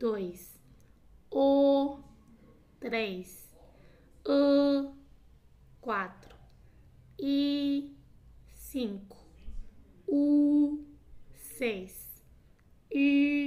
dois, O, três, o quatro, e cinco, U, seis, e